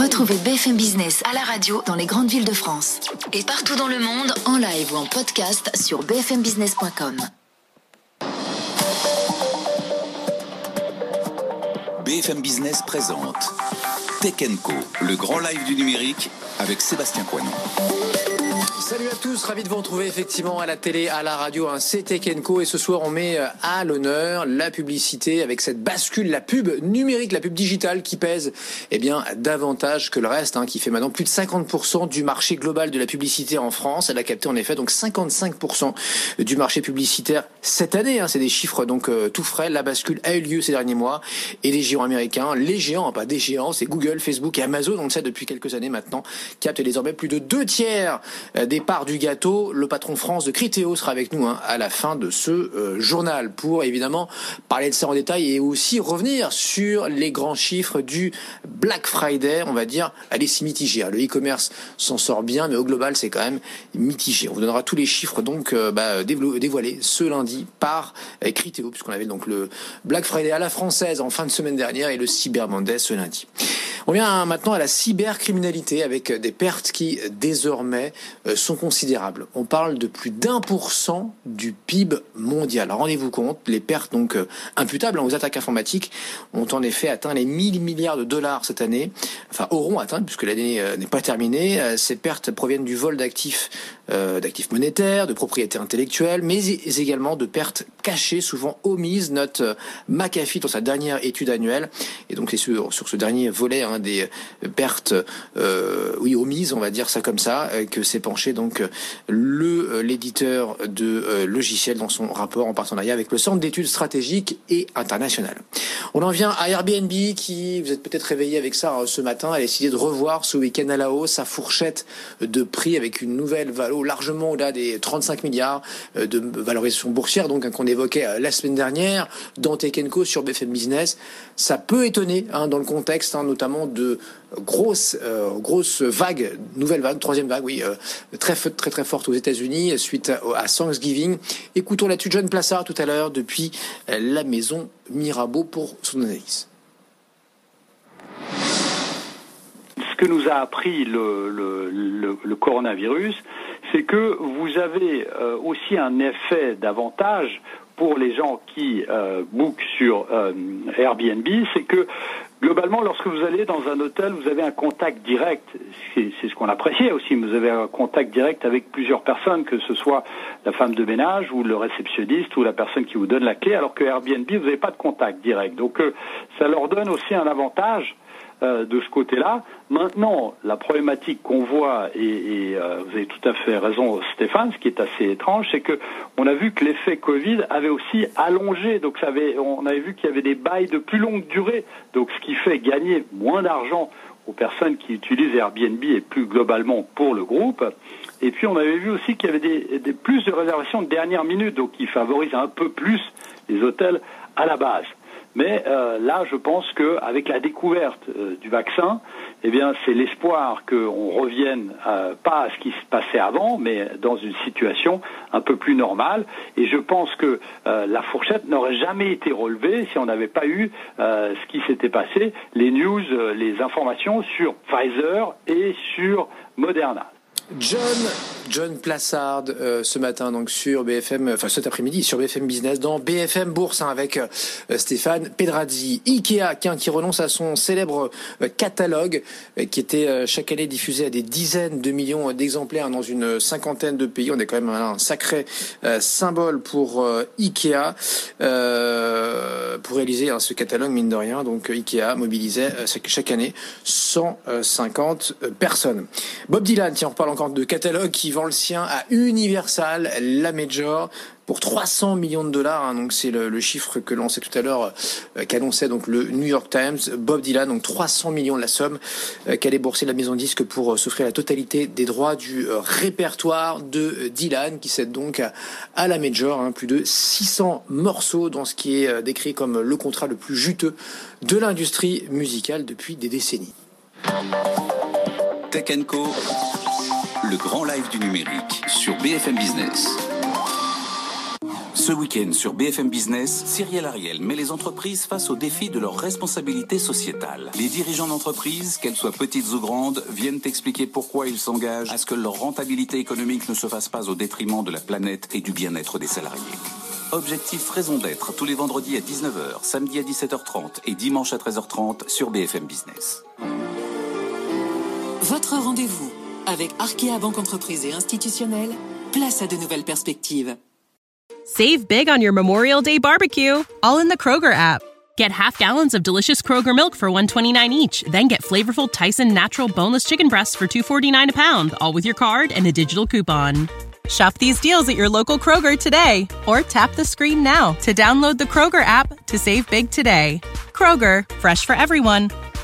Retrouvez BFM Business à la radio dans les grandes villes de France et partout dans le monde en live ou en podcast sur bfmbusiness.com. BFM Business présente Tech Co, le grand live du numérique avec Sébastien Coinon. Salut à tous, ravi de vous retrouver effectivement à la télé, à la radio, un C Co et ce soir on met euh, à l'honneur la publicité avec cette bascule, la pub numérique, la pub digitale qui pèse eh bien davantage que le reste, hein, qui fait maintenant plus de 50% du marché global de la publicité en France. Elle a capté en effet donc 55% du marché publicitaire cette année. Hein, c'est des chiffres donc euh, tout frais. La bascule a eu lieu ces derniers mois et les géants américains, les géants, pas des géants, c'est Google, Facebook et Amazon, on le sait depuis quelques années maintenant, captent désormais plus de deux tiers euh, des part du gâteau. Le patron France de Criteo sera avec nous hein, à la fin de ce euh, journal pour évidemment parler de ça en détail et aussi revenir sur les grands chiffres du Black Friday. On va dire, allez, c'est mitigé. Hein. Le e-commerce s'en sort bien, mais au global, c'est quand même mitigé. On vous donnera tous les chiffres donc euh, bah, dévoilés ce lundi par euh, Criteo, puisqu'on avait donc le Black Friday à la française en fin de semaine dernière et le Cyber Monday ce lundi. On vient maintenant à la cybercriminalité avec des pertes qui désormais sont considérables. On parle de plus d'un pour cent du PIB mondial. Rendez-vous compte, les pertes donc euh, imputables aux attaques informatiques ont en effet atteint les 1000 milliards de dollars cette année, enfin auront atteint puisque l'année euh, n'est pas terminée. Euh, ces pertes proviennent du vol d'actifs d'actifs monétaires, de propriétés intellectuelles, mais également de pertes cachées, souvent omises, note McAfee dans sa dernière étude annuelle. Et donc c'est sur, sur ce dernier volet hein, des pertes oui omises, on va dire ça comme ça, que s'est penché donc le euh, l'éditeur de euh, logiciels dans son rapport en partenariat avec le Centre d'études stratégiques et internationales. On en vient à Airbnb qui, vous êtes peut-être réveillé avec ça euh, ce matin, a décidé de revoir ce week-end à la hausse sa fourchette de prix avec une nouvelle valeur largement au-delà des 35 milliards de valorisation boursière, donc hein, qu'on évoquait la semaine dernière dans Tekenco sur BFM Business. Ça peut étonner hein, dans le contexte hein, notamment de grosse euh, grosse vague, nouvelle vague, troisième vague, oui, euh, très très très forte aux États-Unis suite à, Thanksgiving. Écoutons là-dessus John Plassard tout à l'heure depuis euh, la maison Mirabeau pour son analyse. Ce que nous a appris le, coronavirus, c'est que vous avez aussi un effet d'avantage pour les gens qui euh, bookent sur Airbnb, c'est que Globalement, lorsque vous allez dans un hôtel, vous avez un contact direct. C'est ce qu'on appréciait aussi. Vous avez un contact direct avec plusieurs personnes, que ce soit la femme de ménage ou le réceptionniste ou la personne qui vous donne la clé, alors que Airbnb, vous n'avez pas de contact direct. Donc, euh, ça leur donne aussi un avantage euh, de ce côté-là. Maintenant, la problématique qu'on voit, et, euh, vous avez tout à fait raison Stéphane, ce qui est assez étrange, c'est que on a vu que l'effet Covid avait aussi allongé, donc ça avait, on avait vu qu'il y avait des bails de plus longue durée, donc ce qui fait gagner moins d'argent aux personnes qui utilisent Airbnb et plus globalement pour le groupe. Et puis on avait vu aussi qu'il y avait des, des, plus de réservations de dernière minute, donc qui favorisent un peu plus les hôtels à la base. Mais euh, là, je pense qu'avec la découverte euh, du vaccin, eh bien, c'est l'espoir qu'on revienne euh, pas à ce qui se passait avant, mais dans une situation un peu plus normale. Et je pense que la fourchette n'aurait jamais été relevée si on n'avait pas eu ce qui s'était passé, les news, les informations sur Pfizer et sur Moderna. John, John Plassard euh, ce matin donc sur BFM, enfin cet après-midi sur BFM Business dans BFM Bourse hein, avec euh, Stéphane Pedrazzi. Ikea qui, qui renonce à son célèbre euh, catalogue qui était chaque année diffusé à des dizaines de millions d'exemplaires dans une cinquantaine de pays. On est quand même un sacré symbole pour Ikea pour réaliser hein, ce catalogue mine de rien. Donc Ikea mobilisait chaque année 150 personnes. Bob Dylan, tiens on reparle encore de catalogue qui vend le sien à Universal, la major, pour 300 millions de dollars. Hein. donc c'est le, chiffre que l'on sait tout à l'heure, euh, qu'annonçait donc le New York Times. Bob Dylan, donc 300 millions de la somme euh, qu'allait bourser la maison disque pour euh, s'offrir la totalité des droits du répertoire de Dylan, qui cède donc à, la major hein. plus de 600 morceaux dans ce qui est décrit comme le contrat le plus juteux de l'industrie musicale depuis des décennies. Tech Co, le grand live du numérique sur BFM Business. Ce week-end sur BFM Business, Cyrielle Ariel met les entreprises face au défi de leur responsabilité sociétale. Les dirigeants d'entreprises, qu'elles soient petites ou grandes, viennent expliquer pourquoi ils s'engagent à ce que leur rentabilité économique ne se fasse pas au détriment de la planète et du bien-être des salariés. Objectif Raison d'être tous les vendredis à 19h, samedi à 17h30 et dimanche à 13h30 sur BFM Business. Votre rendez-vous avec Arkea Banque Entreprise et Institutionnelle, place à de nouvelles perspectives. Save big on your Memorial Day barbecue, all in the Kroger app. Get half gallons of delicious Kroger milk for 129 each, then get flavorful Tyson natural boneless chicken breasts for 249 a pound, all with your card and a digital coupon. Shop these deals at your local Kroger today or tap the screen now to download the Kroger app to save big today. Kroger, fresh for everyone.